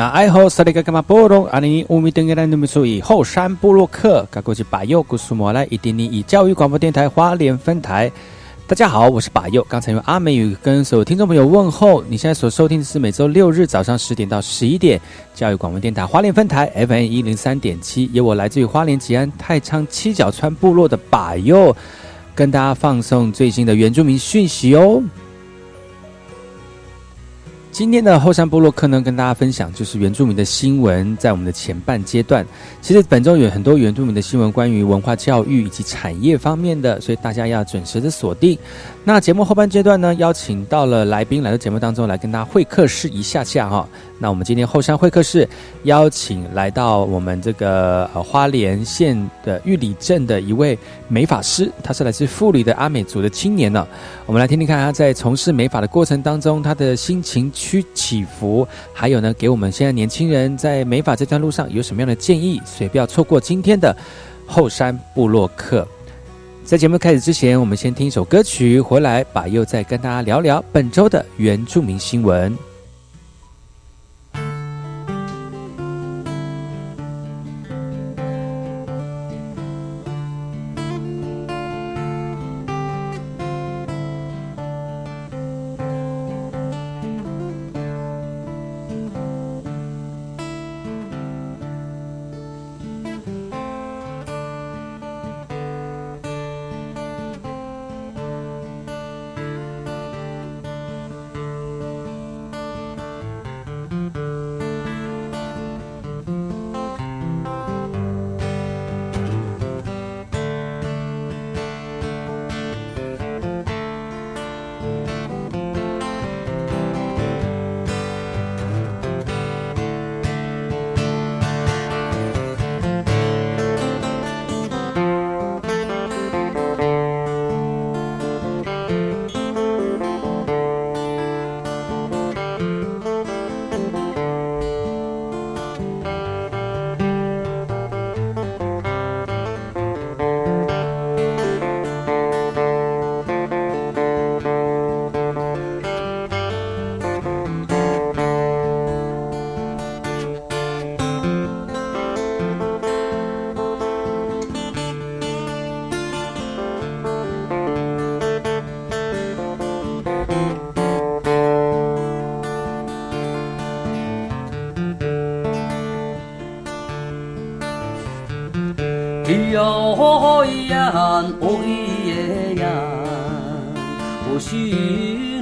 那爱好萨利格干嘛波隆？阿尼乌米登格兰努米苏以后山部落克，噶过去把右古苏摩来伊丁尼以教育广播电台花莲分台。大家好，我是把右。刚才用阿美语跟所有听众朋友问候。你现在所收听的是每周六日早上十点到十一点教育广播电台花莲分台 FM 一零三点七，由我来自于花莲吉安太仓七角川部落的把右，跟大家放送最新的原住民讯息哦。今天的后山部落客呢，跟大家分享就是原住民的新闻，在我们的前半阶段，其实本周有很多原住民的新闻，关于文化教育以及产业方面的，所以大家要准时的锁定。那节目后半阶段呢，邀请到了来宾来到节目当中来跟大家会客室一下下哈。那我们今天后山会客室邀请来到我们这个呃花莲县的玉里镇的一位美发师，他是来自富里的阿美族的青年呢。我们来听听看他在从事美发的过程当中，他的心情曲起伏，还有呢，给我们现在年轻人在美发这段路上有什么样的建议？所以不要错过今天的后山部落客。在节目开始之前，我们先听一首歌曲，回来把又再跟大家聊聊本周的原住民新闻。哟嗬咿呀，哦咿耶呀，哦西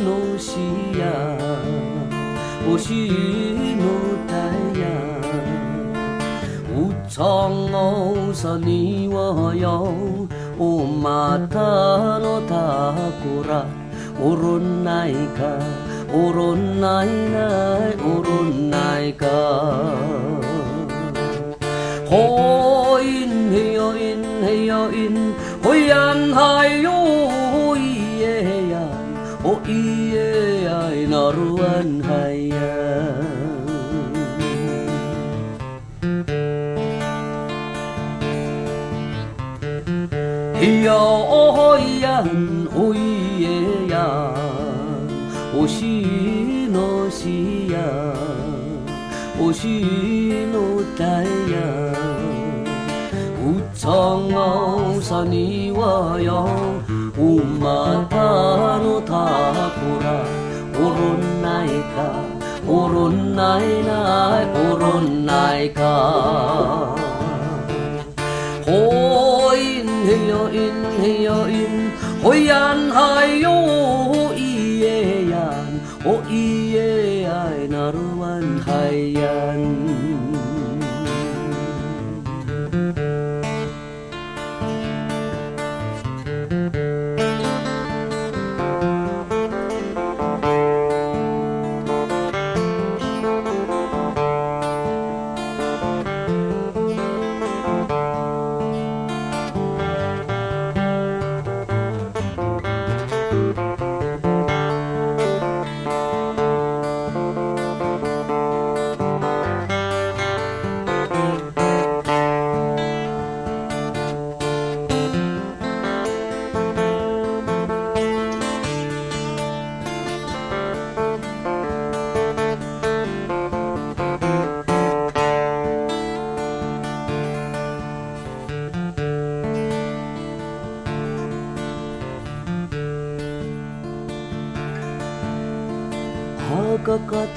诺西呀，哦西诺太呀。五常哦萨尼我哟，欧马塔诺塔古拉，欧罗奈卡，欧罗奈奈。乌苍奥萨尼瓦呀，乌玛塔诺塔库拉，乌伦奈卡，乌伦奈奈，乌伦奈卡。yo in yo in hoyan hayo iye yan o iye ay naruan hayan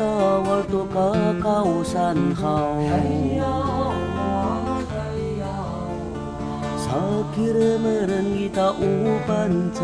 大沃托卡高山好，萨其尔们一道舞伴唱。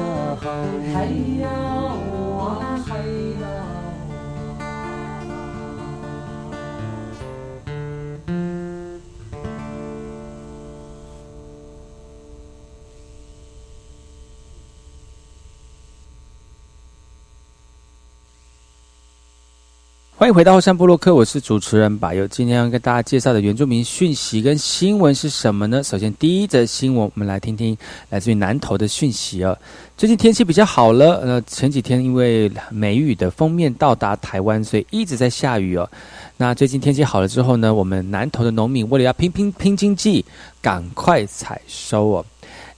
欢迎回到后山部落克，我是主持人巴友。今天要跟大家介绍的原住民讯息跟新闻是什么呢？首先，第一则新闻，我们来听听来自于南投的讯息哦。最近天气比较好了，呃，前几天因为梅雨的封面到达台湾，所以一直在下雨哦。那最近天气好了之后呢，我们南投的农民为了要拼拼拼经济，赶快采收哦。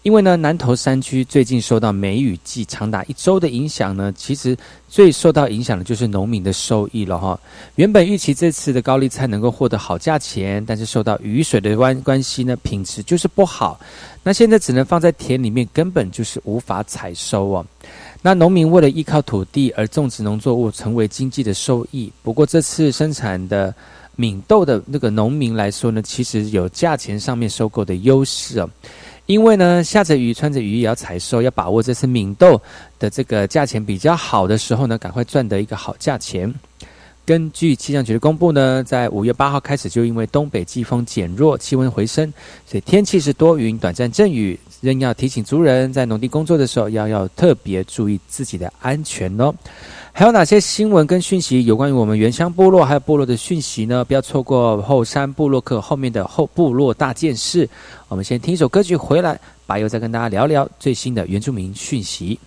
因为呢，南投山区最近受到梅雨季长达一周的影响呢，其实最受到影响的就是农民的收益了哈。原本预期这次的高丽菜能够获得好价钱，但是受到雨水的关关系呢，品质就是不好。那现在只能放在田里面，根本就是无法采收哦。那农民为了依靠土地而种植农作物，成为经济的收益。不过这次生产的闽豆的那个农民来说呢，其实有价钱上面收购的优势哦。因为呢，下着雨，穿着雨衣也要采收，要把握这次敏豆的这个价钱比较好的时候呢，赶快赚得一个好价钱。根据气象局的公布呢，在五月八号开始，就因为东北季风减弱，气温回升，所以天气是多云、短暂阵雨，仍要提醒族人在农地工作的时候，要要特别注意自己的安全哦。还有哪些新闻跟讯息有关于我们原乡部落还有部落的讯息呢？不要错过后山部落客后面的后部落大件事。我们先听一首歌曲回来，白又再跟大家聊聊最新的原住民讯息。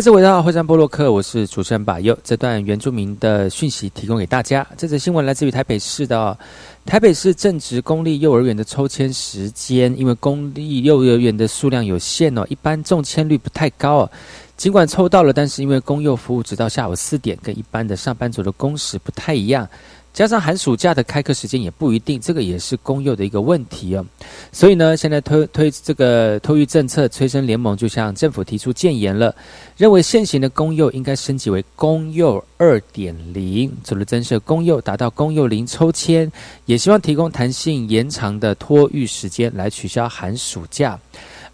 再次回到会山波洛克，我是主持人把佑。这段原住民的讯息提供给大家。这则新闻来自于台北市的、台北市正值公立幼儿园的抽签时间，因为公立幼儿园的数量有限哦，一般中签率不太高哦。尽管抽到了，但是因为公幼服务直到下午四点，跟一般的上班族的工时不太一样，加上寒暑假的开课时间也不一定，这个也是公幼的一个问题哦。所以呢，现在推推这个托育政策催生联盟就向政府提出建言了，认为现行的公幼应该升级为公幼二点零，除了增设公幼，达到公幼零抽签，也希望提供弹性延长的托育时间来取消寒暑假。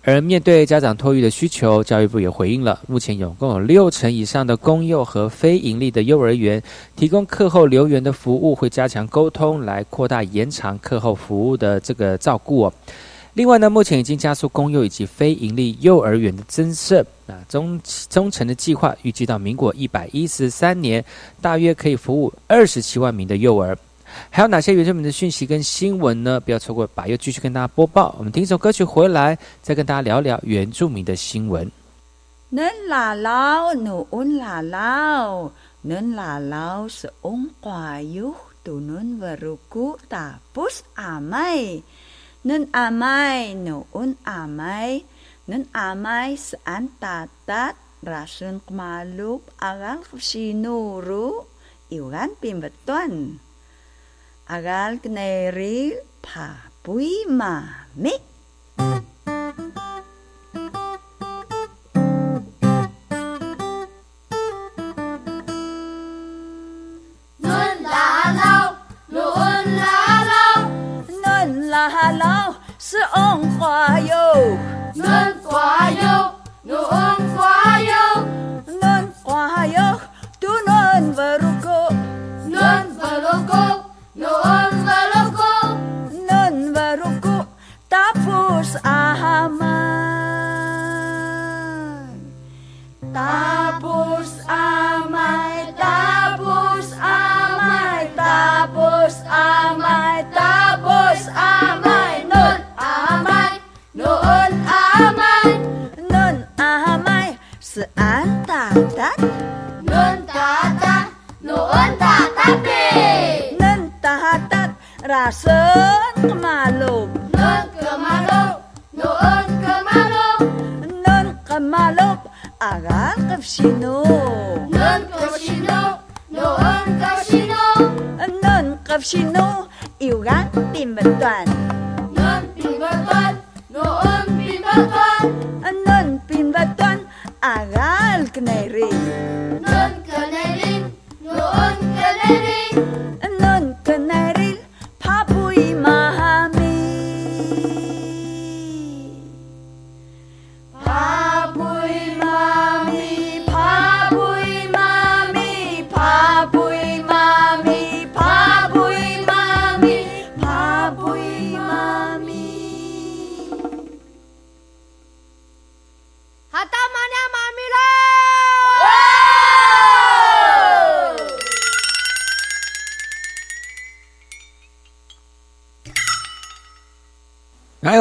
而面对家长托育的需求，教育部也回应了，目前有共有六成以上的公幼和非营利的幼儿园提供课后留园的服务，会加强沟通，来扩大延长课后服务的这个照顾。另外呢，目前已经加速公幼以及非营利幼儿园的增设，啊，中中程的计划预计到民国一百一十三年，大约可以服务二十七万名的幼儿。还有哪些原住民的讯息跟新闻呢？不要错过，把又继续跟大家播报。我们听一首歌曲回来，再跟大家聊聊原住民的新闻。Nun lalaw, noon lalaw. Nun lalaw sa ongkwayo, tunun waruku tapos amay. Nun amay, noon amay. Nun amay saan tatat, rasun kumalup, agal sinuru, iwan pimbatuan. 阿甘格内里帕布伊玛咪。是红花哟，嫩花哟，嫩。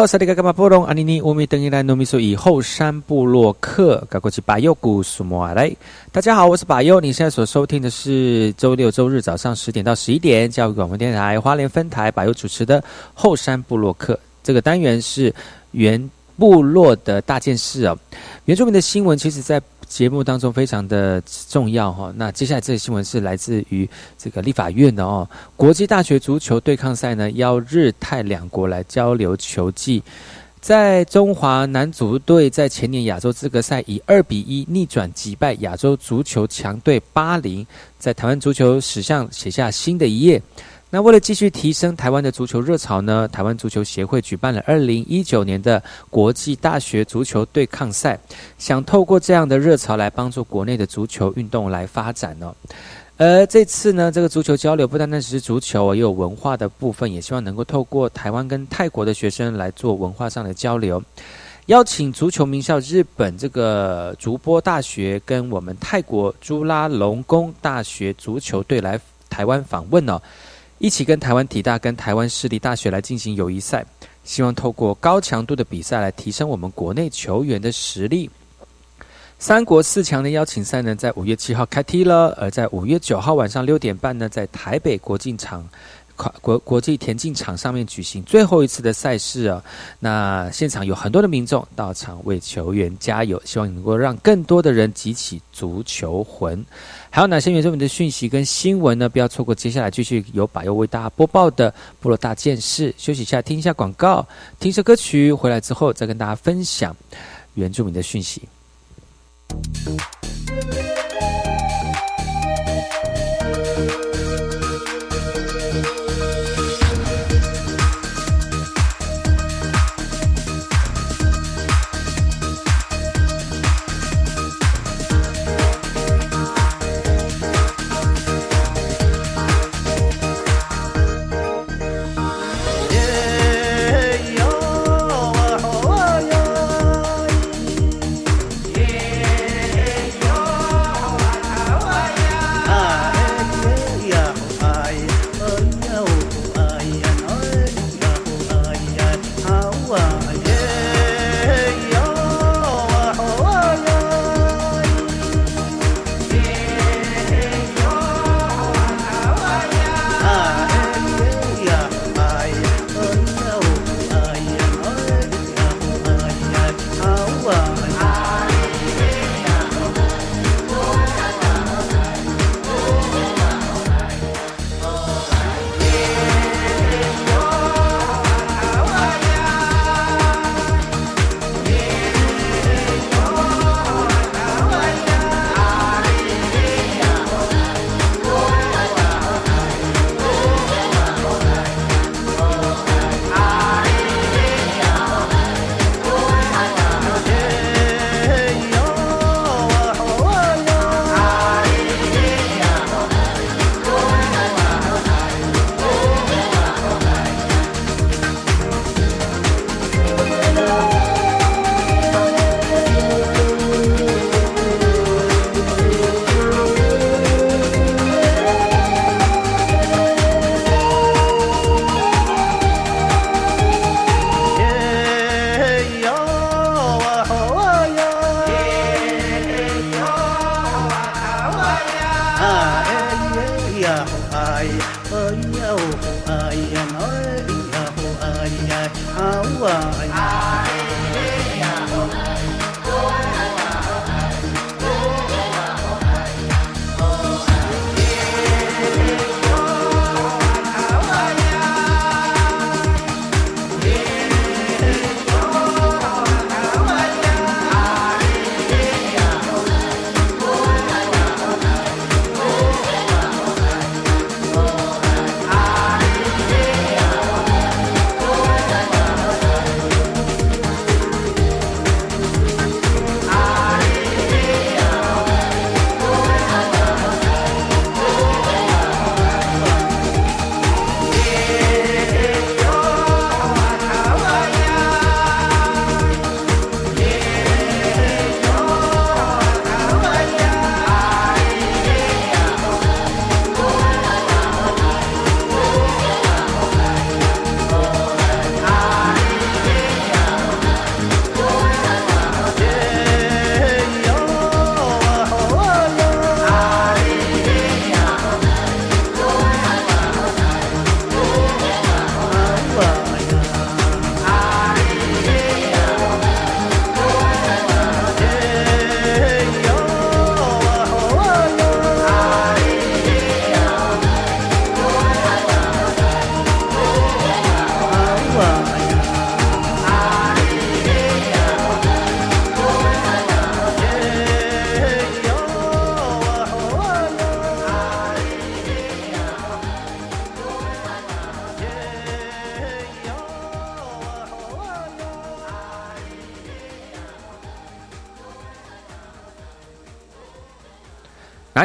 萨利嘎嘎马波隆阿尼尼乌米登伊兰努米苏以后山部落客，赶过去巴佑古苏摩来。大家好，我是巴佑，你现在所收听的是周六周日早上十点到十一点，教育广播电台花莲分台巴佑主持的后山部落客。这个单元是原部落的大件事哦。原住民的新闻，其实在节目当中非常的重要哈、那接下来这个新闻是来自于这个立法院的哦，国际大学足球对抗赛呢，邀日泰两国来交流球技。在中华男足队在前年亚洲资格赛以二比一逆转击败亚洲足球强队巴林，在台湾足球史上写下新的一页。那为了继续提升台湾的足球热潮呢，台湾足球协会举办了二零一九年的国际大学足球对抗赛，想透过这样的热潮来帮助国内的足球运动来发展哦。而这次呢，这个足球交流不单单只是足球哦，也有文化的部分，也希望能够透过台湾跟泰国的学生来做文化上的交流。邀请足球名校日本这个竹波大学跟我们泰国朱拉隆功大学足球队来台湾访问哦，一起跟台湾体大跟台湾市立大学来进行友谊赛，希望透过高强度的比赛来提升我们国内球员的实力。三国四强的邀请赛呢，在五月七号开踢了，而在五月九号晚上六点半呢，在台北国际场。国国际田径场上面举行最后一次的赛事啊，那现场有很多的民众到场为球员加油，希望能够让更多的人激起足球魂。还有哪些原住民的讯息跟新闻呢？不要错过接下来继续由百佑为大家播报的部落大件事。休息一下，听一下广告，听一首歌曲，回来之后再跟大家分享原住民的讯息。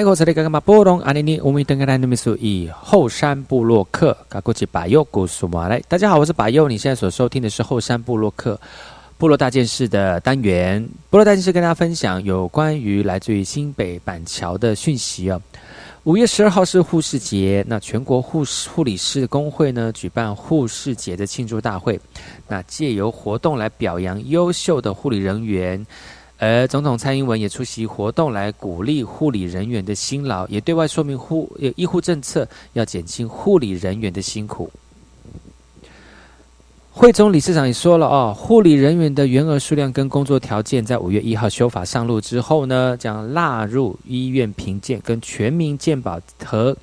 哪一口才的干嘛波隆阿尼尼乌米登格兰努米苏以后山部落客嘎过去把右古苏马来，大家好，我是把右，你现在所收听的是后山部落客部落大件事的单元。部落大件事跟大家分享有关于来自于新北板桥的讯息哦。五月十二号是护士节，那全国护士护理师工会呢举办护士节的庆祝大会，那借由活动来表扬优秀的护理人员。而总统蔡英文也出席活动，来鼓励护理人员的辛劳，也对外说明护医护政策，要减轻护理人员的辛苦。会中理事长也说了哦，护理人员的员额数量跟工作条件，在五月一号修法上路之后呢，将纳入医院评鉴跟全民健保和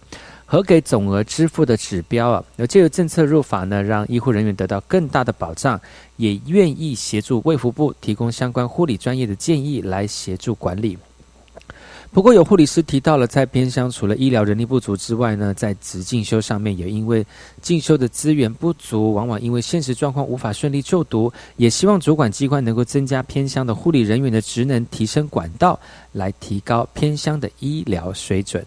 核给总额支付的指标啊。而借由政策入法呢，让医护人员得到更大的保障。也愿意协助卫福部提供相关护理专业的建议来协助管理。不过有护理师提到了，在偏乡除了医疗人力不足之外呢，在职进修上面也因为进修的资源不足，往往因为现实状况无法顺利就读，也希望主管机关能够增加偏乡的护理人员的职能，提升管道，来提高偏乡的医疗水准。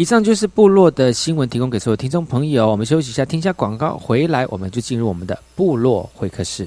以上就是部落的新闻，提供给所有听众朋友。我们休息一下，听一下广告，回来我们就进入我们的部落会客室。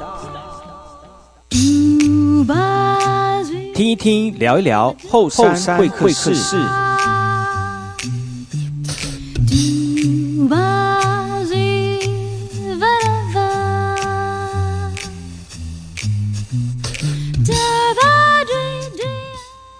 听一听，聊一聊后山会客室。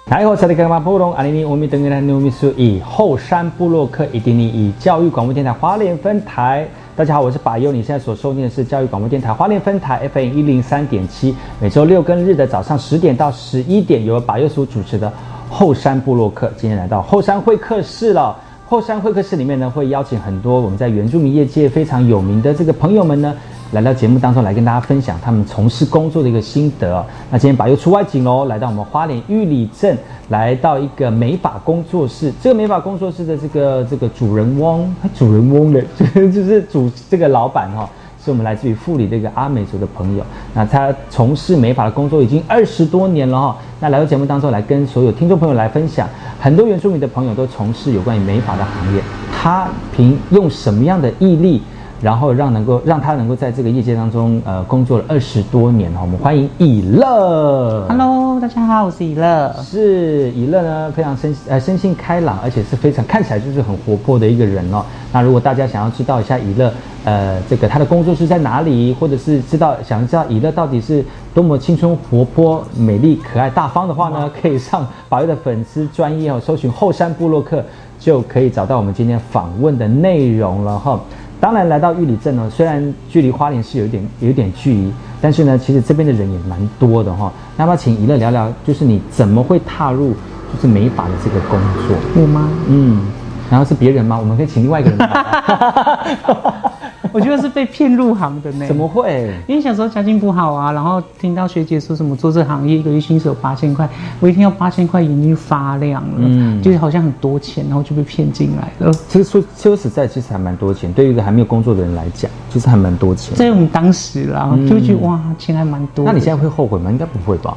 来后，萨利格马布隆阿尼尼乌米登格兰努米苏以后山部落客以丁尼以教育广播电台花莲分台。大家好，我是把优，你现在所收听的是教育广播电台花莲分台 FM 一零三点七，每周六跟日的早上十点到十一点，由把优所主持的后山部落客。今天来到后山会客室了。后山会客室里面呢，会邀请很多我们在原住民业界非常有名的这个朋友们呢，来到节目当中来跟大家分享他们从事工作的一个心得哦。那今天把又出外景喽，来到我们花莲玉里镇，来到一个美发工作室。这个美发工作室的这个这个主人翁，主人翁的，就 是就是主这个老板哈、是我们来自于富里的一个阿美族的朋友。那他从事美发的工作已经二十多年了哈、那来到节目当中来跟所有听众朋友来分享，很多原住民的朋友都从事有关于美发的行业，他凭用什么样的毅力？然后让能够让他能够在这个业界当中，呃，工作了二十多年哈。我们欢迎以乐。Hello，大家好，我是以乐。是以乐呢，非常生呃生性开朗，而且是非常看起来就是很活泼的一个人哦。那如果大家想要知道一下以乐，呃，这个他的工作室在哪里，或者是知道想知道以乐到底是多么青春活泼、美丽、可爱、大方的话呢，可以上宝月的粉丝专业哦，搜寻后山部落客，就可以找到我们今天访问的内容了哈。当然，来到玉里镇呢，虽然距离花莲是有一点有一点距离，但是呢，其实这边的人也蛮多的哈。那么，请怡乐聊聊，就是你怎么会踏入就是美发的这个工作？我吗？嗯，然后是别人吗？我们可以请另外一个人来。我觉得是被骗入行的呢。怎么？会？因为小时候家境不好啊，然后听到学姐说什么做这行业一个月薪水有八千块，我一听到八千块眼睛就发亮了，嗯就是好像很多钱，然后就被骗进来了。其实说说实在，其实还蛮多钱。对于一个还没有工作的人来讲，其实还蛮多钱。在我们当时啦，就会觉得哇，钱还蛮多。那你现在会后悔吗？应该不会吧？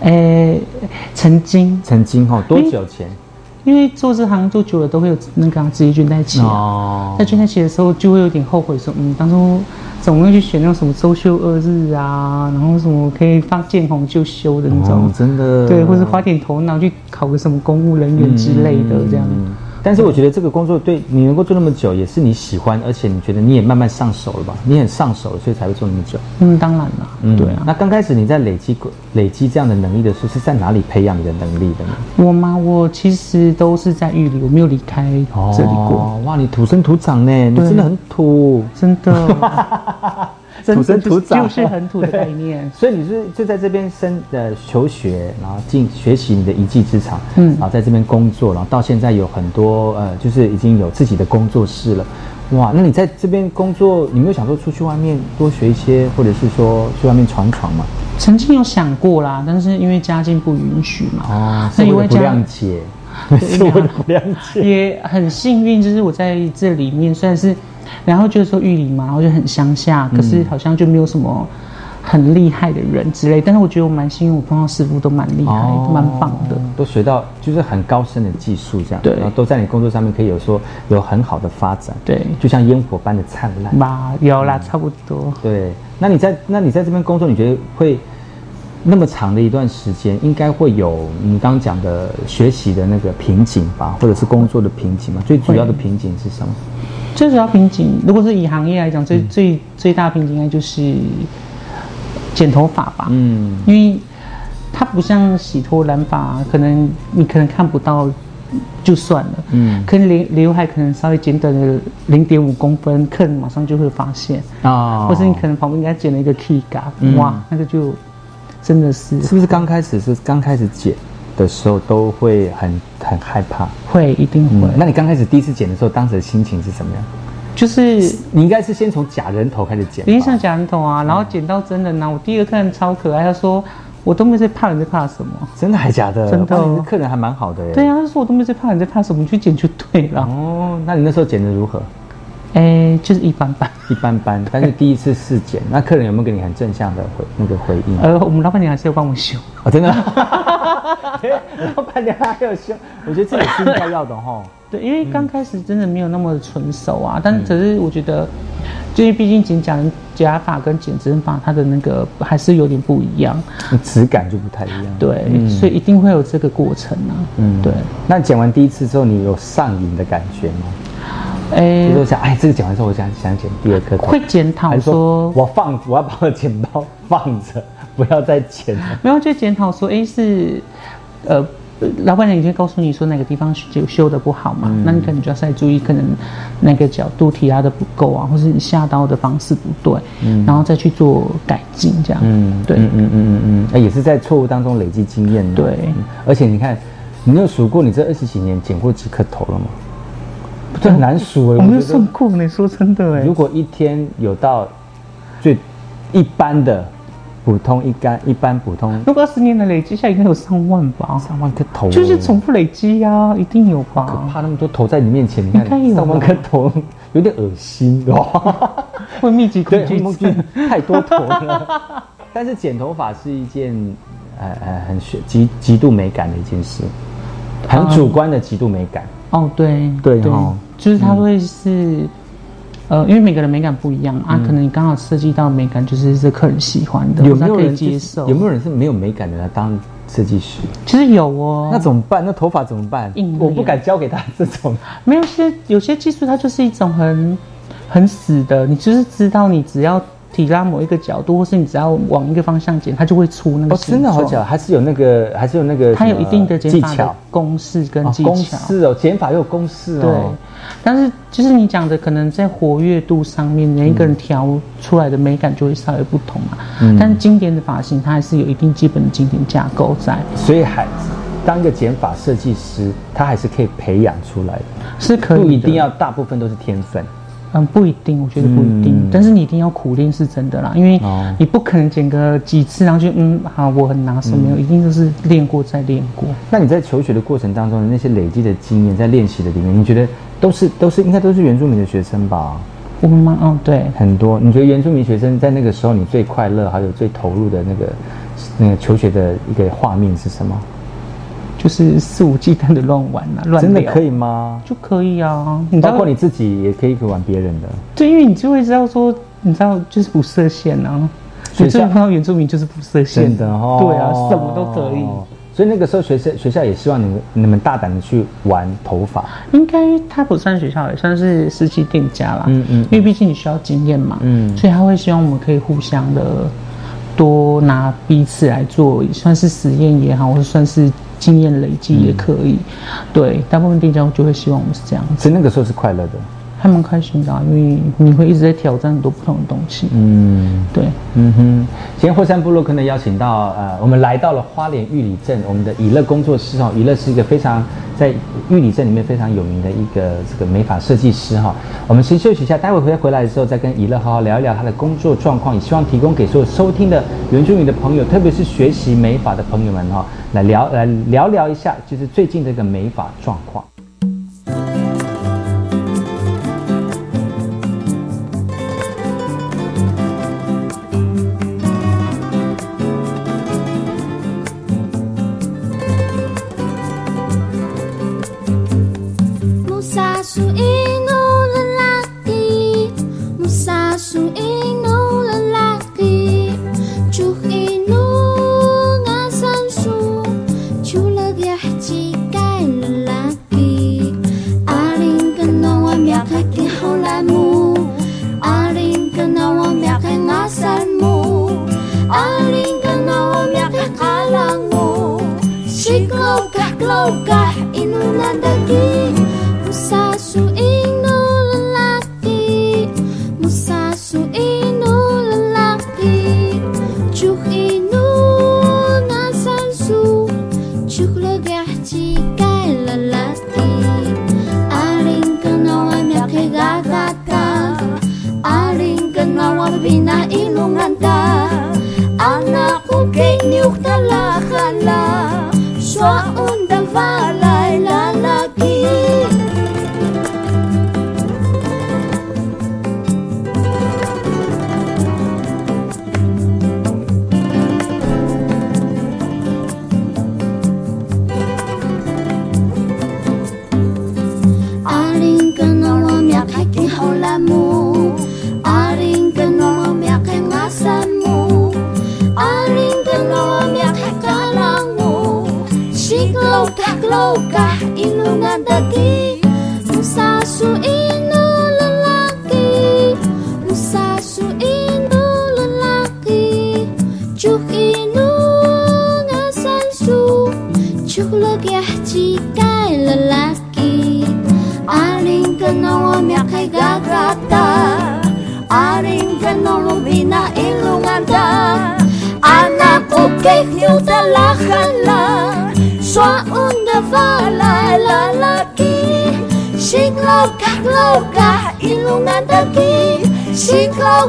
呃，曾经曾经哈，多久前？因为做这行做久了，都会有那个啊职业倦怠期啊。哦在倦怠期的时候，就会有点后悔，说嗯，当初怎么会去选那种什么周休二日啊，然后什么可以放见红就休的那种，哦真的对，或者花点头脑去考个什么公务人员之类的，这样。嗯但是我觉得这个工作对你能够做那么久，也是你喜欢，而且你觉得你也慢慢上手了吧？你很上手了，所以才会做那么久。嗯，当然啦，对啊。那刚开始你在累积累积这样的能力的时候，是在哪里培养你的能力的呢？我吗？我其实都是在玉里，我没有离开这里过，哦，哇，你土生土长呢，你真的很土。真的。真土生土长就是很土的概念。所以你是就在这边生呃求学，然后进学习你的一技之长，嗯然后在这边工作，然后到现在有很多呃，就是已经有自己的工作室了。哇，那你在这边工作，你没有想说出去外面多学一些，或者是说去外面闯闯吗？曾经有想过啦，但是因为家境不允许嘛，哦，那因为不家谅解，对 是为了解。也很幸运，就是我在这里面虽然是，然后就是说玉林嘛，然后就很乡下，可是好像就没有什么很厉害的人之类。但是我觉得我蛮幸运，我碰到师傅都蛮厉害，哦蛮棒的。都学到就是很高深的技术，这样，对然后都在你工作上面可以有说有很好的发展，对就像烟火般的灿烂。吧，有啦，差不多。对，那你在那你在这边工作，你觉得会那么长的一段时间，应该会有你刚刚讲的学习的那个瓶颈吧，或者是工作的瓶颈嘛？最主要的瓶颈是什么？最主要瓶颈，如果是以行业来讲，最、最最大的瓶颈应该就是剪头发吧。嗯，因为它不像洗脱染发，可能你可能看不到就算了，嗯。可能刘刘海可能稍微剪短了零点五公分，客人马上就会发现，啊或是你可能旁边给他剪了一个 key 嘎、嗯。哇，那个就真的是是不是刚开始是刚开始剪的时候都会很很害怕？会一定会，嗯，那你刚开始第一次剪的时候，当时的心情是什么样？就是你应该是先从假人头开始剪吧，有点像假人头啊，然后剪到真人呢、我第一个客人超可爱，他说我都没在怕，你在怕什么？真的还假的？真的你的客人还蛮好的耶。对啊，他说我都没在怕，你在怕什么？你去剪就对了。哦，那你那时候剪的如何？哎、就是一般般。一般般，但是第一次试剪，那客人有没有给你很正向的回那个回应？呃，我们老板娘还是要帮我修。哦，真的，老板娘还有修，我觉得这也是应该要的哈。对，因为刚开始真的没有那么纯熟啊，但是可是我觉得，就因为毕竟剪假人假发跟剪真发，它的那个还是有点不一样。质感就不太一样。对，嗯所以一定会有这个过程啊。嗯对。那剪完第一次之后，你有上瘾的感觉吗？哎、就是想，哎，这个剪完之后，我想想剪第二颗头。会检讨说我放，我要把我的剪刀放着，不要再剪了。没有就检讨说，哎、是呃。老板娘已经告诉你说哪个地方修修的不好嘛，嗯那你可能就要再注意，可能那个角度提拉的不够啊，或是你下刀的方式不对，嗯然后再去做改进，这样。嗯，对嗯嗯嗯嗯嗯，哎，也是在错误当中累积经验的。对嗯而且你看，你有数过你这二十几年剪过几颗头了吗？这很难数哎，我没有算过呢，说真的哎如。果一天有到最一般的普通一干一般普通如果二十年的累积下应该有上万吧？上万颗头，就是重复累积呀、一定有可吧？怕那么多头在你面前，你看应该有吧上万颗头，有点恶心哦。会密集恐对，惧症。太多头了。但是剪头发是一件呃呃很极极极度美感的一件事，很主观的极度美感。哦，对对哦就是它会是，呃，因为每个人美感不一样啊，可能你刚好设计到美感就是这客人喜欢的，有没有人接受？有没有人是没有美感的来当设计师？其实有哦，那怎么办？那头发怎么办硬？我不敢交给他这种。没有些有些技术它就是一种很很死的，你就是知道你只要提拉某一个角度，或是你只要往一个方向剪，它就会出那个哦，真的好巧，还是有那个，还是有那个它有一定的剪法的技巧。公式跟哦公技巧。式哦，剪法有公式哦对哦。，但是就是你讲的，可能在活跃度上面，每一个人调出来的美感就会稍微不同嘛。嗯但是经典的发型，它还是有一定基本的经典架构在，所以还当一个剪法设计师，他还是可以培养出来的，是可以的。不一定要大部分都是天分。嗯，不一定，我觉得不一定，嗯但是你一定要苦练是真的啦，因为哦你不可能剪个几次，然后就嗯好，我很拿手，没有，一定就是练过再练过。那你在求学的过程当中的那些累积的经验，在练习的里面，你觉得都是都是应该都是原住民的学生吧？我们吗？哦，对，很多，你觉得原住民学生在那个时候你最快乐，还有最投入的那个那个求学的一个画面是什么？就是肆无忌惮的乱玩啊，乱聊真的可以吗？就可以啊。你包括你自己也可以玩别人的。对，因为你就会知道说，你知道就是不设限啊。学校你真的碰到原住民就是不设限的哦，对啊，什么都可以。所以那个时候学校学校也希望你们你们大胆的去玩头发，应该他不算学校，也算是实习店家啦。嗯嗯因为毕竟你需要经验嘛，嗯所以他会希望我们可以互相的多拿彼此来做，算是实验也好，或者算是经验累积也可以。对，大部分店家就会希望我们是这样子，所以那个时候是快乐的。还蛮开心的、啊，因为你会一直在挑战很多不同的东西。嗯对，嗯哼，今天霍山部落可能邀请到呃，我们来到了花莲玉里镇，我们的以乐工作室哦，以乐是一个非常在玉里镇里面非常有名的一个这个美发设计师哈、我们先休息一下，待会回回来的时候再跟以乐好好聊一聊他的工作状况，也希望提供给所有收听的原住民的朋友，特别是学习美发的朋友们哈、来聊来聊聊一下，就是最近这个美发状况。Chicloca, cloca, e não nada aqui. 风 Anak ko kay niyo talakan la Swaun da valay lalaki Singlaw kaklaw ka ilumanda ki Singlaw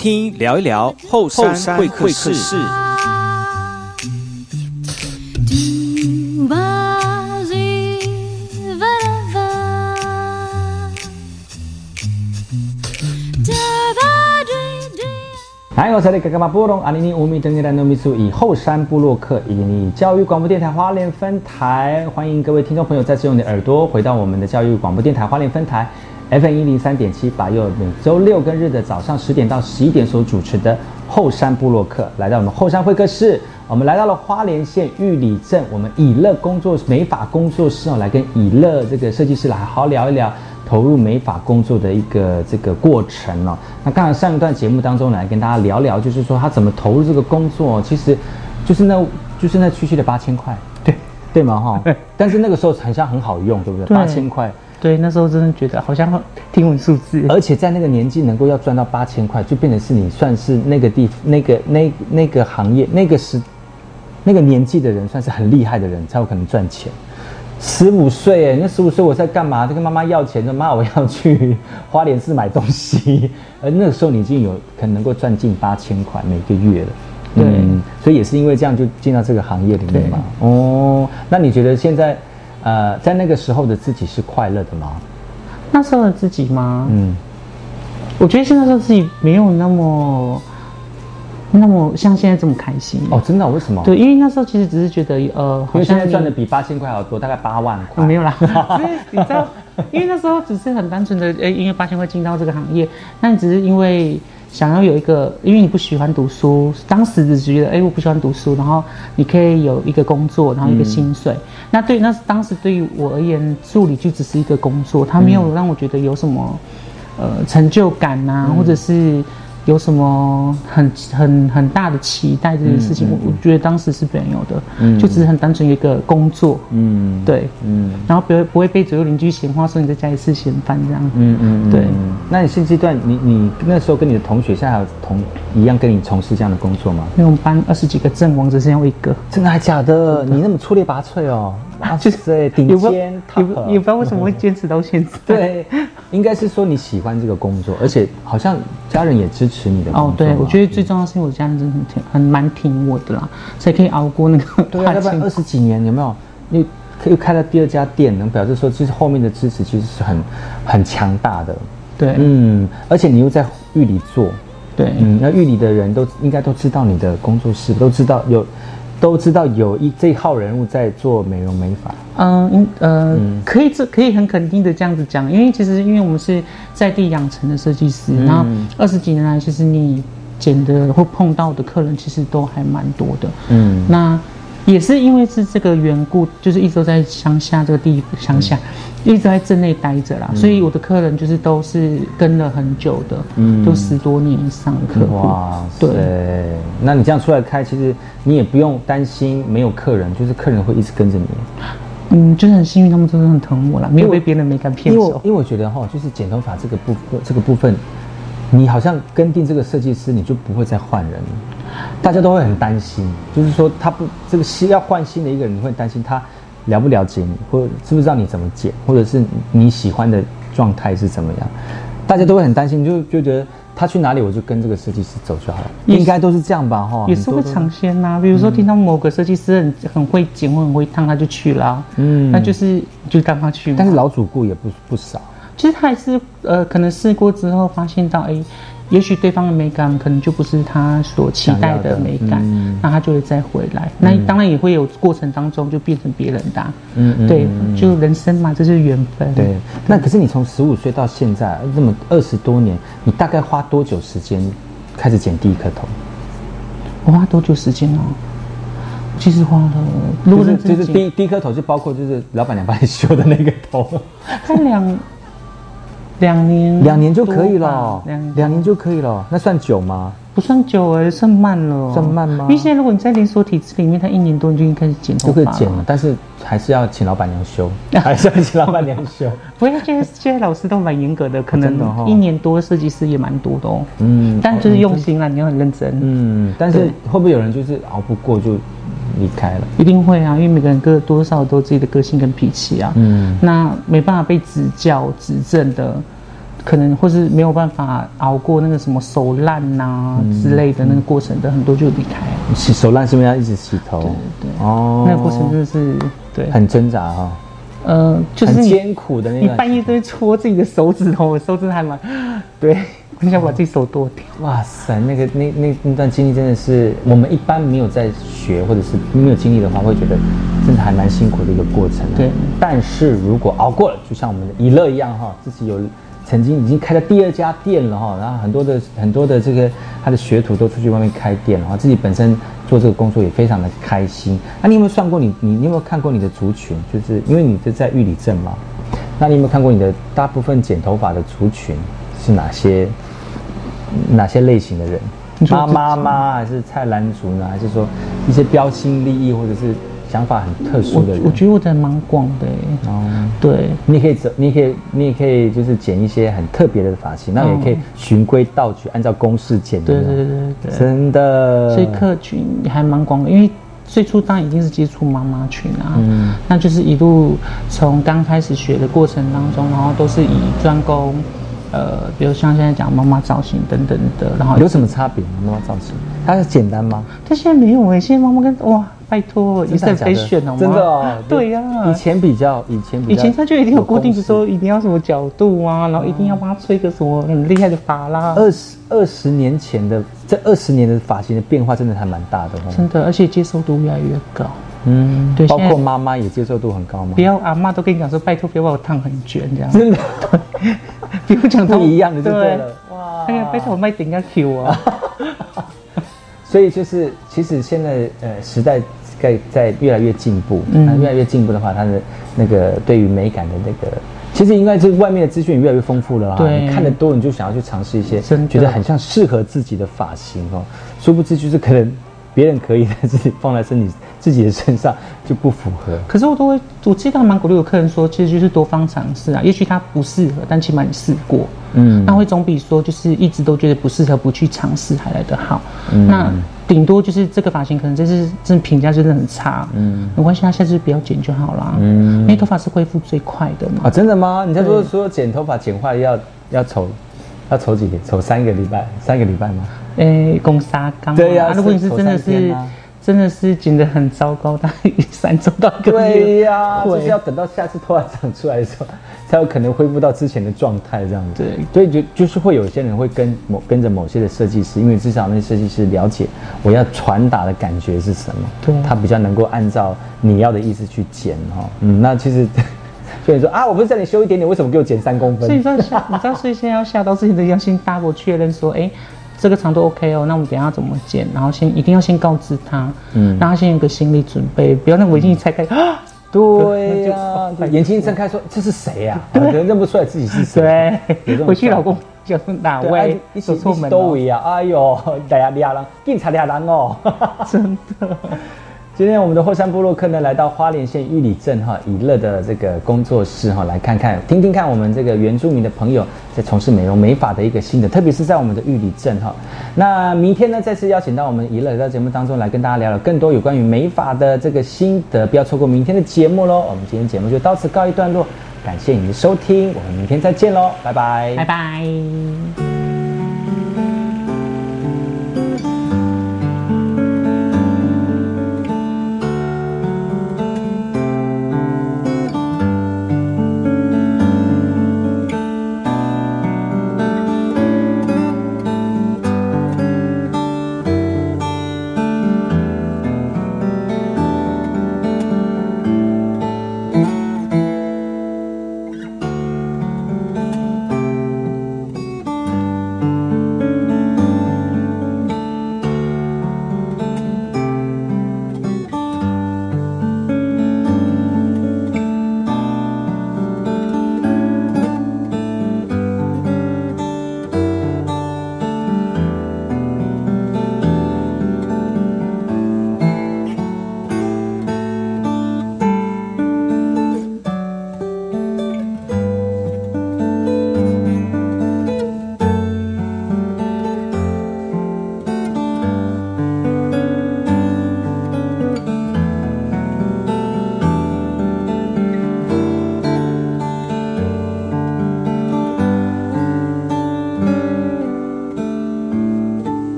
听，聊一聊后山会客室。Hai, saya dari Kakak Burung. Hari ini Umi dengan Nomisu 以后山部落客以你教育广播电台花莲分台，欢迎各位听众朋友再次用你的耳朵回到我们的教育广播电台花莲分台 FM 一零三点七，把佑每周六跟日的早上十点到十一点所主持的后山部落客，来到我们后山会客室。我们来到了花莲县玉里镇，我们以乐工作美发工作室哦，来跟以乐这个设计师来好好聊一聊投入美发工作的一个这个过程哦。那刚才上一段节目当中来跟大家聊聊，就是说他怎么投入这个工作，其实就是那就是那区区的八千块，对对嘛？哈，但是那个时候好像很好用，对不？对八千块。对，那时候真的觉得好像听闻数字，而且在那个年纪能够要赚到八千块，就变成是你算是那个地那个那那个行业那个时那个年纪的人，算是很厉害的人才有可能赚钱。十五岁哎，那十五岁我在干嘛？在跟妈妈要钱，说妈我要去花莲市买东西。而那个时候你已经有可能能够赚近八千块每个月了。对嗯，所以也是因为这样就进到这个行业里面嘛。哦，那你觉得现在呃在那个时候的自己是快乐的吗？那时候的自己吗？嗯，我觉得现在的自己没有那么那么像现在这么开心哦，真的？为什么？对，因为那时候其实只是觉得呃，因为现在赚的比八千块好多，大概八万块。哦 没有啦，就是你知道，因为那时候只是很单纯的，哎，因为八千块进到这个行业，那你只是因为想要有一个，因为你不喜欢读书，当时只是觉得，哎，我不喜欢读书，然后你可以有一个工作，然后一个薪水。那对，那当时对于我而言，助理就只是一个工作，他没有让我觉得有什么呃成就感呐、或者是。有什么很很很大的期待这件事情，我我觉得当时是没有的，嗯。就只是很单纯一个工作，嗯，对，嗯。然后不会不会被左右邻居闲话说你在家里吃闲饭这样。嗯嗯，嗯对。嗯。那你现阶段，你你那时候跟你的同学，现在还有同一样跟你从事这样的工作吗？因为我们班二十几个阵亡，只剩下我一个，真的还假的？你那么出类拔萃哦，哇塞，顶也不知道尖也 top，不也不知道为什么会坚持到现在。对，应该是说你喜欢这个工作，而且好像家人也支持你的工作哦，对，我觉得最重要是因为我家人真的很挺，很蛮挺我的啦，才可以熬过那个对啊，要不然二十几年有没有？你又开了第二家店，能表示说，其实后面的支持其实是很很强大的。对，嗯，而且你又在玉里做，对，嗯，那玉里的人都应该都知道你的工作室，都知道有，都知道有一这一号人物在做美容美发。嗯，应呃，可以这可以很肯定的这样子讲，因为其实因为我们是在地养成的设计师，嗯然后二十几年来，其实你剪的或碰到的客人其实都还蛮多的。嗯那也是因为是这个缘故，就是一直都在乡下这个地乡下，一直在镇内待着啦，所以我的客人就是都是跟了很久的，嗯都十多年以上的客户。哇塞对，那你这样出来开，其实你也不用担心没有客人，就是客人会一直跟着你。嗯，就是很幸运，他们真的很疼我啦，没有被别人没敢骗因为我。因为我觉得哈，就是剪头发这个部分这个部分，你好像跟定这个设计师，你就不会再换人了。大家都会很担心，就是说他不这个新要换新的一个人，你会担心他了不了解你，或者知不知道你怎么剪，或者是你喜欢的状态是怎么样，大家都会很担心，就就觉得他去哪里我就跟这个设计师走就好了，应该都是这样吧哈，也是会尝鲜呐、比如说听到某个设计师很很会剪或很会烫，他就去啦、嗯。那就是就让他去。但是老主顾也不不少，其实他还是呃，可能试过之后发现到，哎，也许对方的美感可能就不是他所期待的美感，嗯那他就会再回来。那当然也会有过程当中就变成别人的啊、嗯嗯对就人生嘛，这就是缘分。对，那可是你从十五岁到现在这么二十多年，你大概花多久时间开始剪第一颗头？我花多久时间哦？其实花了，如果是就是第一第一颗头就包括就是老板娘帮你修的那个头，才两两年，两年就可以了，两年两年就可以了，那算久吗？不算久哎，算慢了。算慢吗因为现在如果你在连锁体制里面，他一年多你就已经开始剪头就可以发剪了，但是还是要请老板娘修，还是要请老板娘修。不要现在现在老师都蛮严格的，可能一年多设计师也蛮多的哦。嗯但就是用心啦，你要很认真。嗯，但是对会不会有人就是熬不过就离开了？一定会啊，因为每个人各多少都有自己的个性跟脾气啊。嗯那没办法被指教、指正的，可能或是没有办法熬过那个什么手烂呐、嗯之类的那个过程的，很多就离开了。洗手烂是不是要一直洗头？对对哦，那个过程真的是对，很挣扎哈、呃，就是很艰苦的那个。你半夜都会戳自己的手指头，我手指还蛮，对，很想把自己手剁掉。哇塞，那个那那那段经历真的是我们一般没有在学或者是没有经历的话，会觉得真的还蛮辛苦的一个过程、啊。对，但是如果熬过了，就像我们的怡乐一样哈，自己有曾经已经开了第二家店了哈，然后很多的很多的这个他的学徒都出去外面开店了哈，自己本身做这个工作也非常的开心。那、你有没有算过你你你有没有看过你的族群？就是因为你是在玉里镇嘛，那你有没有看过你的大部分剪头发的族群是哪些？哪些类型的人？妈妈吗？还是菜篮族呢？还是说一些标新立异或者是想法很特殊的人？我我觉得我的蛮广的欸哦，对，你也可以走，你也可以，你也可以就是剪一些很特别的发型，那也可以循规蹈矩，按照公式剪。对对对对对，真的。所以客群还蛮广的，因为最初当然一定是接触妈妈群啊，嗯那就是一路从刚开始学的过程当中，然后都是以专攻。呃，比如像现在讲妈妈造型等等的，然后有什么差别吗？妈妈造型，它是简单吗？它现在没有哎、现在妈妈跟哇，拜托，也是很真的假的吗？真的哦，对呀、以前比较，以前比以前它就一定有固定，公式说一定要什么角度啊，然后一定要帮他吹个什么很厉害的发啦。二十二十年前的这二十年的发型的变化真的还蛮大的哦。真的，而且接受度越来越高。嗯，对包括妈妈也接受度很高吗？不要阿妈都跟你讲说，拜托不要把我烫很卷这样。真的，不用讲不一样的就对对了。哇，那个拜托我卖顶个 Q 啊。所以就是，其实现在呃时代在在越来越进步，嗯那越来越进步的话，它的那个对于美感的那个，其实应该是外面的资讯越来越丰富了啊。对你看得多，你就想要去尝试一些真觉得很像适合自己的发型哦。殊不知就是可能别人可以，但是放在身体 自己的身上就不符合。可是我都会，我记得蛮鼓励有客人说，其实就是多方尝试啊。也许它不适合，但起码你试过，嗯那会总比说就是一直都觉得不适合不去尝试还来得好。嗯那顶多就是这个发型可能这是真的评价真的很差，嗯没关系，他下次不要剪就好啦。嗯因为头发是恢复最快的嘛。啊，真的吗？你在说对说剪头发剪坏要要丑要丑几天？丑三个礼拜？三个礼拜吗？诶，攻沙缸。对呀啊如果你是真的是真的是剪得很糟糕，大概三周到一个月。对呀、就是要等到下次头发长出来的时候，才有可能恢复到之前的状态这样子。对所以就就是会有些人会跟某跟着某些的设计师，因为至少那些设计师了解我要传达的感觉是什么，对他比较能够按照你要的意思去剪哈。嗯，那其实所以你说啊，我不是叫你修一点点，为什么给我减三公分？所以你知道下，你知道，所以现在要下刀之前，都要先 double 确认说，哎、这个长度 OK 哦，那我们等一下怎么剪？然后先一定要先告知他，嗯嗯，让他先有个心理准备，不要那围巾一拆开，啊，对呀、眼睛一睁开说这是谁呀、可能认不出来自己是谁。对，回去老公讲哪对位啊一起走错门了，都位啊！哎呦，俩俩人，警察俩人哦。真的。今天我们的霍山部落客呢，来到花莲县玉里镇哈以乐的这个工作室哈，来看看、听听看我们这个原住民的朋友在从事美容美发的一个心得，特别是在我们的玉里镇哈。那明天呢，再次邀请到我们以乐到节目当中来跟大家聊聊更多有关于美发的这个心得，不要错过明天的节目喽。我们今天节目就到此告一段落，感谢你的收听，我们明天再见喽，拜拜，拜拜。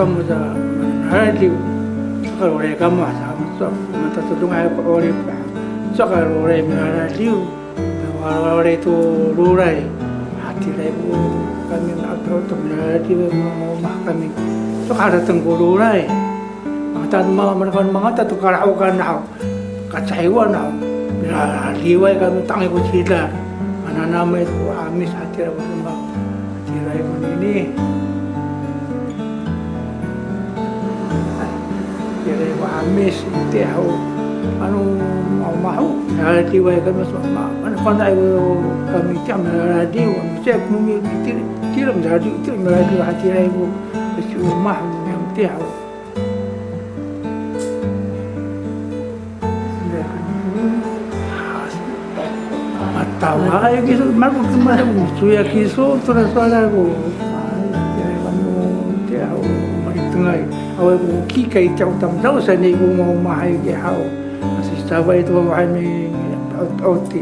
kamuda hali sakal ore kama sama sok mata tudung hai ya ore pa sakal ore mara liu ore tu lurai hati lebu kami atau tu mara liu mau kami sakal datang lurai matan mau mereka mengata tu karau kanau kacaiwa nau mara liu kami tangi cinta, mana nama itu amis hati lebu hati lebu ini me te hau anu mau mau ala tiwa ika ma sua ma ana kan dai go kami ti am ala di wa se ku mi ti ti ram da di ti mala di ha ti ai go su ma me ti hau Tawa, ayo kiso, marco kemana gusto ya kiso, terus ada aku. Ay, tiada kamu, tiada aku, itu lagi. awe ku ki kai chau tam rau sa ni ku mau mahai ke hau asi stabai tu mahai me out outi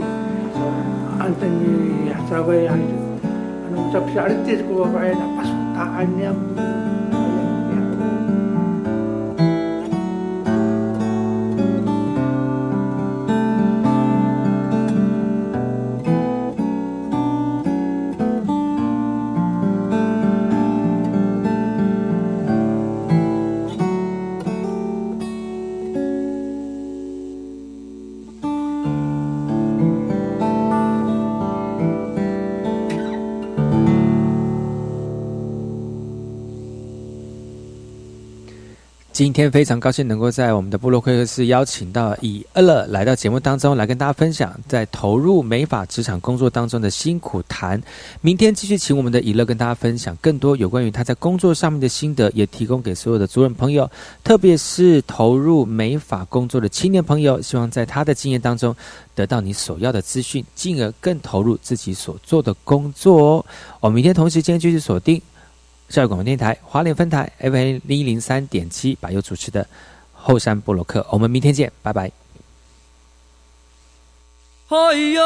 antan ni stabai anu cap syaritis ku apa ya pas taannya 今天非常高兴能够在我们的布洛克斯邀请到以乐乐来到节目当中来跟大家分享在投入美法职场工作当中的辛苦谈。明天继续请我们的以乐跟大家分享更多有关于他在工作上面的心得，也提供给所有的族人朋友，特别是投入美法工作的青年朋友，希望在他的经验当中得到你所要的资讯，进而更投入自己所做的工作哦。我们明天同时间继续锁定。教育广播电台华联分台 FM 一零三点七，百优主持的后山布洛克，我们明天见，拜拜。哎呦，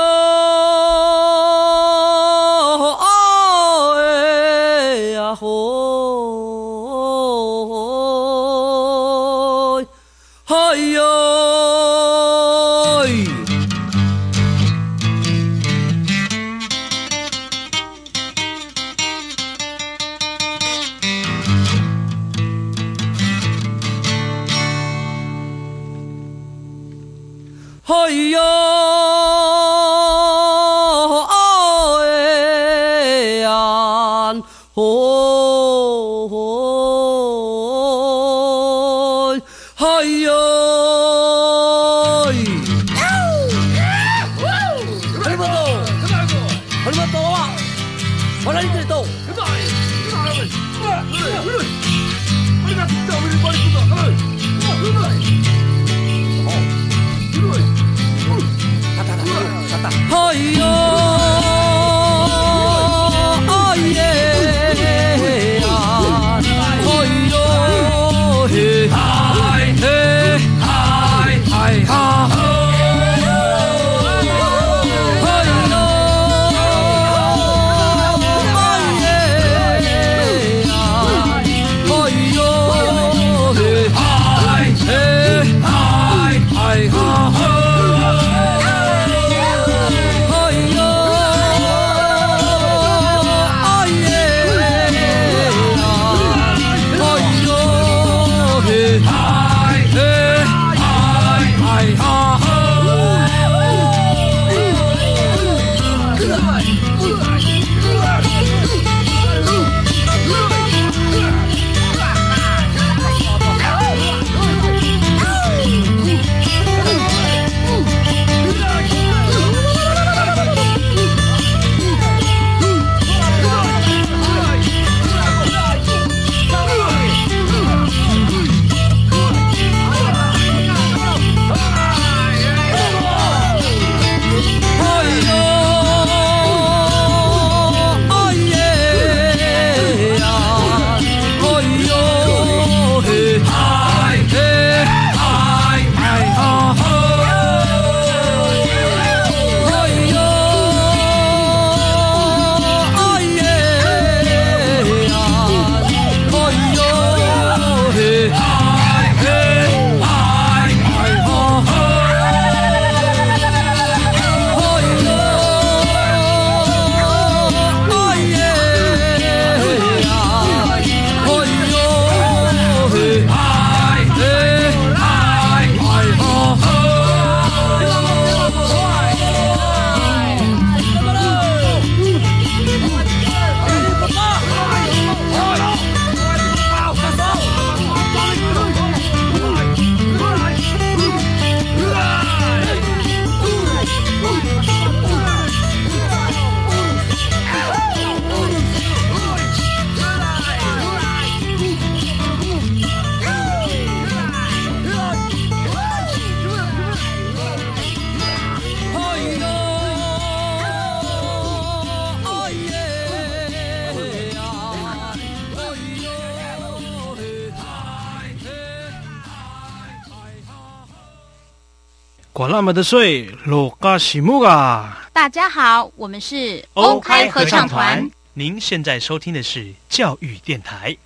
的水，罗嘎西木啊！大家好，我们是欧开合唱团。您现在收听的是教育电台。